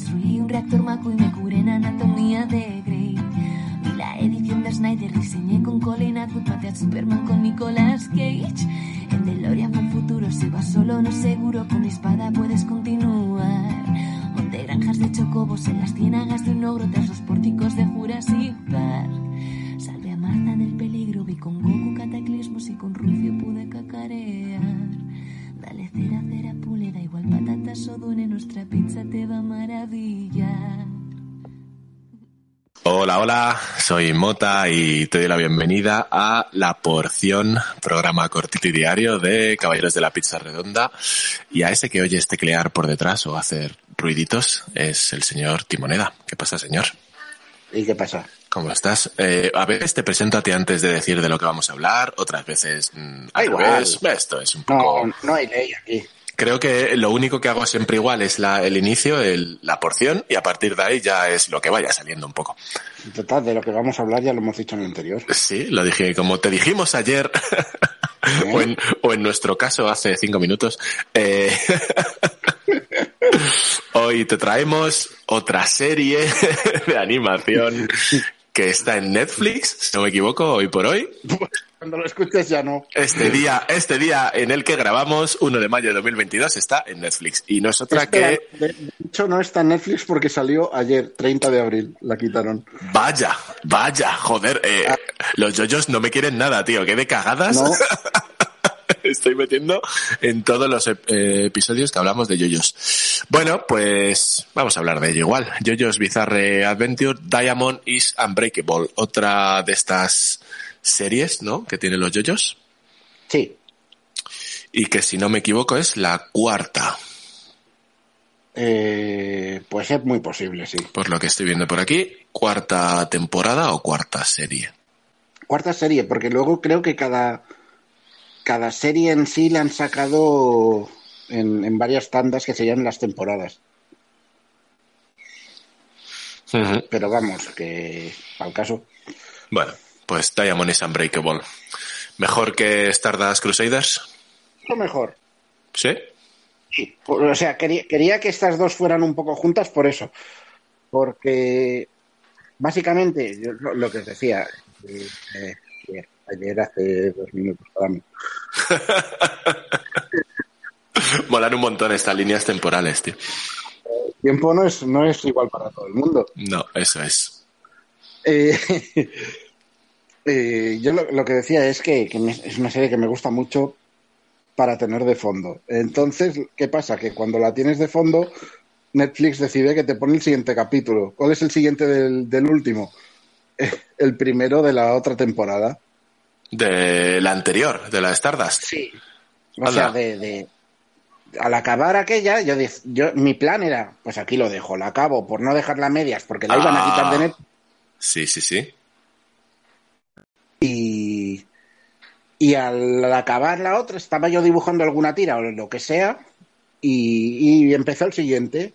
destruí un reactor maco y me curé en anatomía de Grey. Vi la edición de Snyder, diseñé con Colin Atwood, maté a Superman con Nicolas Cage. En DeLorean fue el futuro, si vas solo no seguro, con mi espada puedes continuar. Monté granjas de chocobos en las ciénagas de un ogro tras los pórticos de Jurassic Park. Salvé a Marta del peligro, vi con Goku igual patatas o dune, nuestra pizza te va a maravillar. Hola, hola, soy Mota y te doy la bienvenida a La Porción, programa cortito y diario de Caballeros de la Pizza Redonda. Y a ese que oyes teclear por detrás o hacer ruiditos es el señor Timoneda. ¿Qué pasa, señor? ¿Y qué pasa? ¿Cómo estás? Eh, a veces te presento a ti antes de decir de lo que vamos a hablar, otras veces... mm, Da al igual. Esto es un poco... No, no hay ley aquí. Creo que lo único que hago siempre igual es la, el inicio, el- la porción, y a partir de ahí ya es lo que vaya saliendo un poco. Total, de lo que vamos a hablar ya lo hemos dicho en el anterior. Sí, lo dije, como te dijimos ayer, o, en, o en nuestro caso hace cinco minutos, eh, hoy te traemos otra serie de animación que está en Netflix, si no me equivoco, hoy por hoy. Cuando lo escuches ya no. Este día, este día en el que grabamos, 1 de mayo de 2022, está en Netflix. Y no es otra que... de, hecho, no está en Netflix porque salió ayer, 30 de abril. La quitaron. Vaya, vaya, joder, eh, los yoyos no me quieren nada, tío, qué de cagadas. No. Estoy metiendo en todos los ep- eh, episodios que hablamos de yoyos. Bueno, pues vamos a hablar de ello igual. Yoyos Bizarre Adventure, Diamond is Unbreakable, otra de estas series, ¿no? Que tienen los yoyos. Sí. Y que si no me equivoco es la cuarta, Eh, pues es muy posible, sí. por lo que estoy viendo por aquí. Cuarta temporada o cuarta serie. Cuarta serie, porque luego creo que cada, cada serie en sí la han sacado en, en varias tandas que se llaman las temporadas. Pero vamos, que al caso. Bueno, pues Diamond is Unbreakable. ¿Mejor que Stardust Crusaders? Lo mejor. ¿Sí? Sí, o sea, quería, quería que estas dos fueran un poco juntas por eso. Porque básicamente, yo lo, lo que os decía, eh, eh, ayer, ayer hace dos minutos para mí. Molan un montón estas líneas temporales, tío. El tiempo no es, no es igual para todo el mundo. No, eso es. Eh, eh, yo lo, lo que decía es que, que me- es una serie que me gusta mucho para tener de fondo. Entonces, ¿qué pasa? Que cuando la tienes de fondo, Netflix decide que te pone el siguiente capítulo. ¿Cuál es el siguiente del, del último? Eh, El primero de la otra temporada. De la anterior, de la Stardust. Sí. O Anda. sea, de, de- al acabar aquella, yo, mi plan era, pues aquí lo dejo, la acabo por no dejarla a medias, porque la iban a Ah. quitar de net Sí, sí, sí. Y, y al acabar la otra estaba yo dibujando alguna tira o lo que sea y, y empezó el siguiente.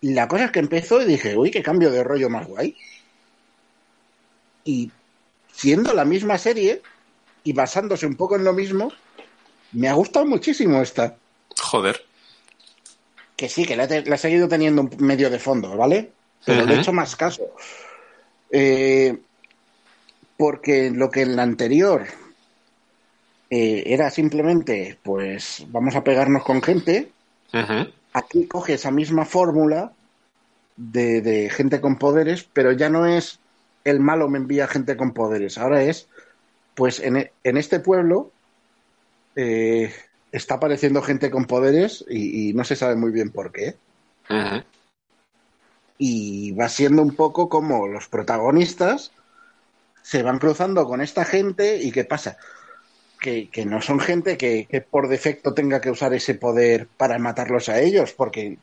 Y la cosa es que empezó y dije, uy, qué cambio de rollo más guay. Y siendo la misma serie y basándose un poco en lo mismo, me ha gustado muchísimo esta. Joder. Que sí, que la, te- la he seguido teniendo medio de fondo, ¿vale? Pero le he hecho más caso. Eh, porque lo que en la anterior eh, era simplemente, pues, vamos a pegarnos con gente, aquí coge esa misma fórmula de, de gente con poderes, pero ya no es el malo me envía gente con poderes, ahora es, pues, en, en este pueblo eh, está apareciendo gente con poderes y, y no se sabe muy bien por qué. Y va siendo un poco como los protagonistas se van cruzando con esta gente y ¿qué pasa? Que, que no son gente que, por defecto tenga que usar ese poder para matarlos a ellos, porque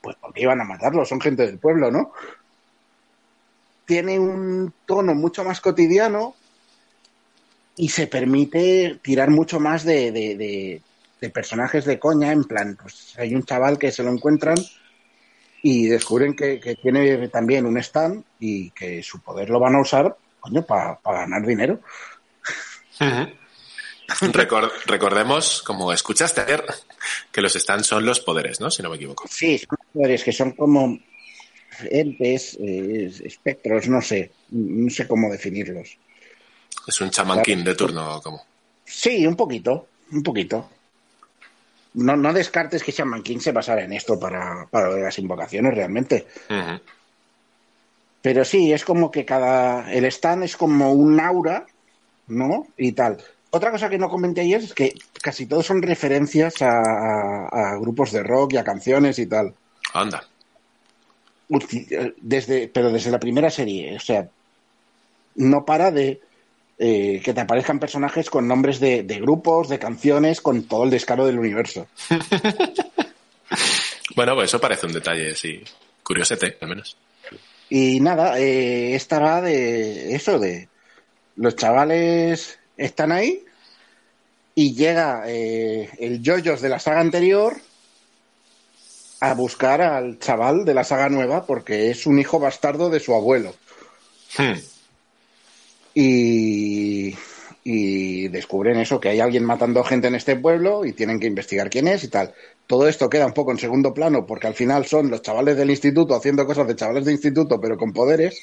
pues porque iban a matarlos, son gente del pueblo, ¿no? Tiene un tono mucho más cotidiano y se permite tirar mucho más de, de, de, de personajes de coña, en plan, pues hay un chaval que se lo encuentran y descubren que, que, tiene también un stand y que su poder lo van a usar, coño, para pa ganar dinero. Uh -huh. Record, recordemos, como escuchaste ayer, que los stands son los poderes, ¿no? Si no me equivoco. Sí, son poderes que son como entes, eh, espectros, no sé, no sé cómo definirlos. Es un chamanquín de turno, como. Sí, un poquito, un poquito. No, no descartes que Shaman King se basara en esto para, para las invocaciones realmente. Uh -huh. Pero sí, es como que cada. El stand es como un aura, ¿no? Y tal. Otra cosa que no comenté ayer es que casi todos son referencias a, a, a grupos de rock y a canciones y tal. Anda. Desde, pero desde la primera serie, o sea, no para de eh, que te aparezcan personajes con nombres de, de, grupos, de canciones, con todo el descaro del universo. bueno, pues eso parece un detalle, sí. Curiosete, al menos. Y nada, eh, esta va de eso, de los chavales están ahí y llega eh, el Yoyos de la saga anterior a buscar al chaval de la saga nueva porque es un hijo bastardo de su abuelo. Hmm. Y, y, descubren eso, que hay alguien matando gente en este pueblo y tienen que investigar quién es y tal. Todo esto queda un poco en segundo plano porque al final son los chavales del instituto haciendo cosas de chavales de instituto pero con poderes.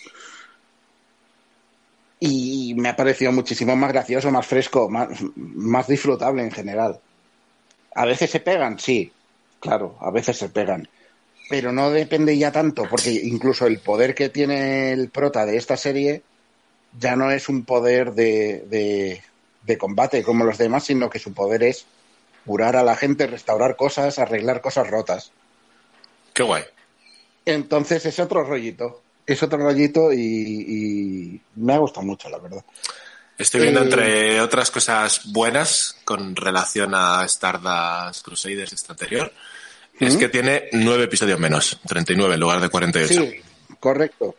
Y me ha parecido muchísimo más gracioso, más fresco, más, más disfrutable en general. A veces se pegan, sí, claro, a veces se pegan. Pero no depende ya tanto, porque incluso el poder que tiene el prota de esta serie ya no es un poder de, de, de, combate como los demás, sino que su poder es curar a la gente, restaurar cosas, arreglar cosas rotas. Qué guay. Entonces es otro rollito. Es otro rollito y, y me ha gustado mucho, la verdad. Estoy viendo, eh, entre otras cosas buenas con relación a Stardust Crusaders este anterior, ¿Mm? es que tiene nueve episodios menos, 39 en lugar de 48. Sí, correcto.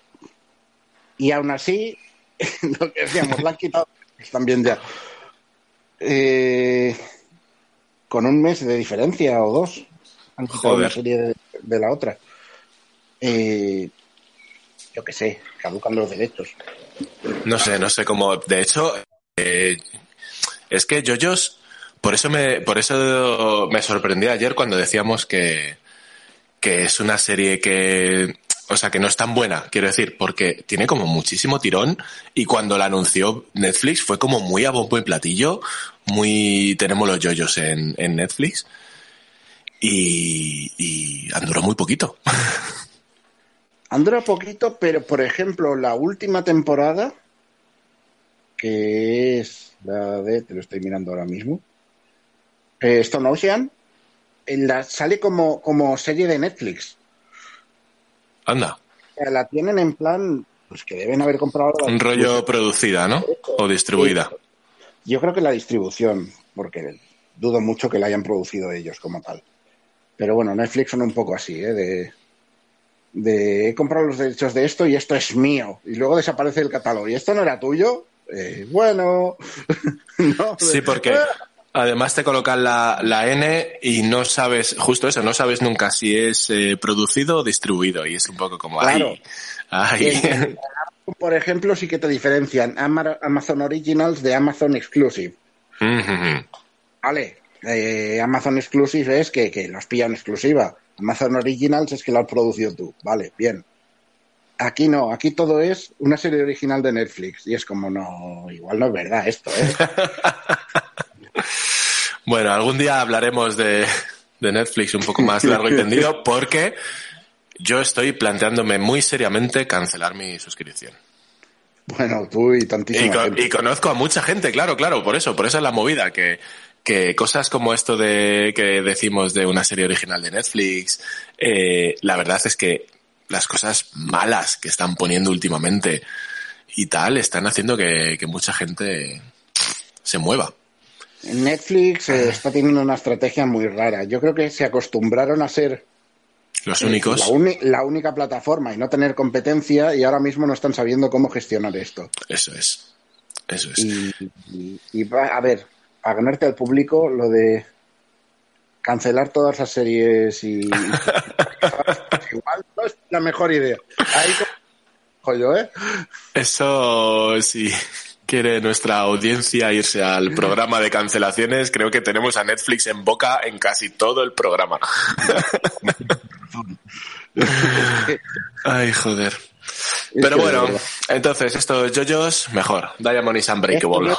Y aún así, lo que decíamos, la han quitado también ya. Eh, con un mes de diferencia o dos. Han quitado Joder. una serie de, de la otra. Eh, yo qué sé, caducan los derechos. No sé, no sé cómo. De hecho, eh, es que Yoyos, por eso me, por eso me sorprendí ayer cuando decíamos que, que es una serie que, o sea, que no es tan buena, quiero decir, porque tiene como muchísimo tirón y cuando la anunció Netflix fue como muy a bombo y platillo, muy, tenemos los yoyos en, en Netflix y, y muy poquito. Andura poquito, pero por ejemplo, la última temporada, que es la de, te lo estoy mirando ahora mismo, eh, Stone Ocean, la, sale como, como serie de Netflix. Anda. La tienen en plan, pues que deben haber comprado. Un rollo producida, ¿no? O distribuida. Yo creo que la distribución, porque dudo mucho que la hayan producido ellos como tal. Pero bueno, Netflix son un poco así, ¿eh? De, de he comprado los derechos de esto y esto es mío. Y luego desaparece el catálogo. ¿Y esto no era tuyo? Eh, bueno. no, sí, porque además te colocan la, la, N y no sabes, justo eso, no sabes nunca si es eh, producido o distribuido. Y es un poco como, claro. ay, ay. Por ejemplo, sí que te diferencian Amazon Originals de Amazon Exclusive. -huh. Vale. Eh, Amazon Exclusive es que, que los pillan exclusiva. Amazon Originals es que lo has producido tú. Vale, bien. Aquí no, aquí todo es una serie original de Netflix. Y es como, no, igual no es verdad esto, ¿eh? bueno, algún día hablaremos de, de Netflix un poco más largo y tendido porque yo estoy planteándome muy seriamente cancelar mi suscripción. Bueno, tú y tantísima y, con, gente. y conozco a mucha gente, claro, claro, por eso, por eso es la movida, que, que cosas como esto de que decimos de una serie original de Netflix, eh, la verdad es que las cosas malas que están poniendo últimamente y tal, están haciendo que, que mucha gente se mueva. Netflix eh, está teniendo una estrategia muy rara. Yo creo que se acostumbraron a ser Los únicos. la, única plataforma y no tener competencia y ahora mismo no están sabiendo cómo gestionar esto. Eso es. Eso es. Y, y- a ver, a ganarte al público lo de cancelar todas las series y, igual no es la mejor idea. Ahí como yo, ¿eh? Eso sí. Quiere nuestra audiencia irse al programa de cancelaciones. Creo que tenemos a Netflix en boca en casi todo el programa. Ay, joder. Pero bueno, entonces estos yoyos, mejor. Diamond is Unbreakable.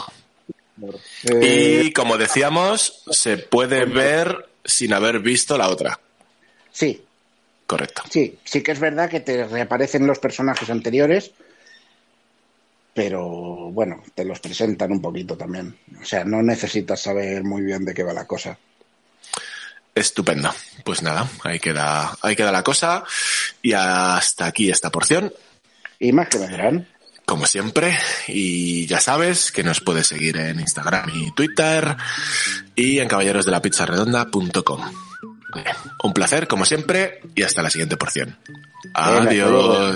Eh, Y como decíamos, se puede ver sin haber visto la otra. sí, Correcto. sí, sí que es verdad que te reaparecen los personajes anteriores, pero bueno, te los presentan un poquito también. O sea, no necesitas saber muy bien de qué va la cosa. Estupendo. Pues nada, ahí queda, ahí queda la cosa. Y hasta aquí esta porción. Y más que vendrán. como siempre. Y ya sabes que nos puedes seguir en Instagram y Twitter y en caballerosdelapizzaredonda.com. Un placer, como siempre, y hasta la siguiente porción. luego.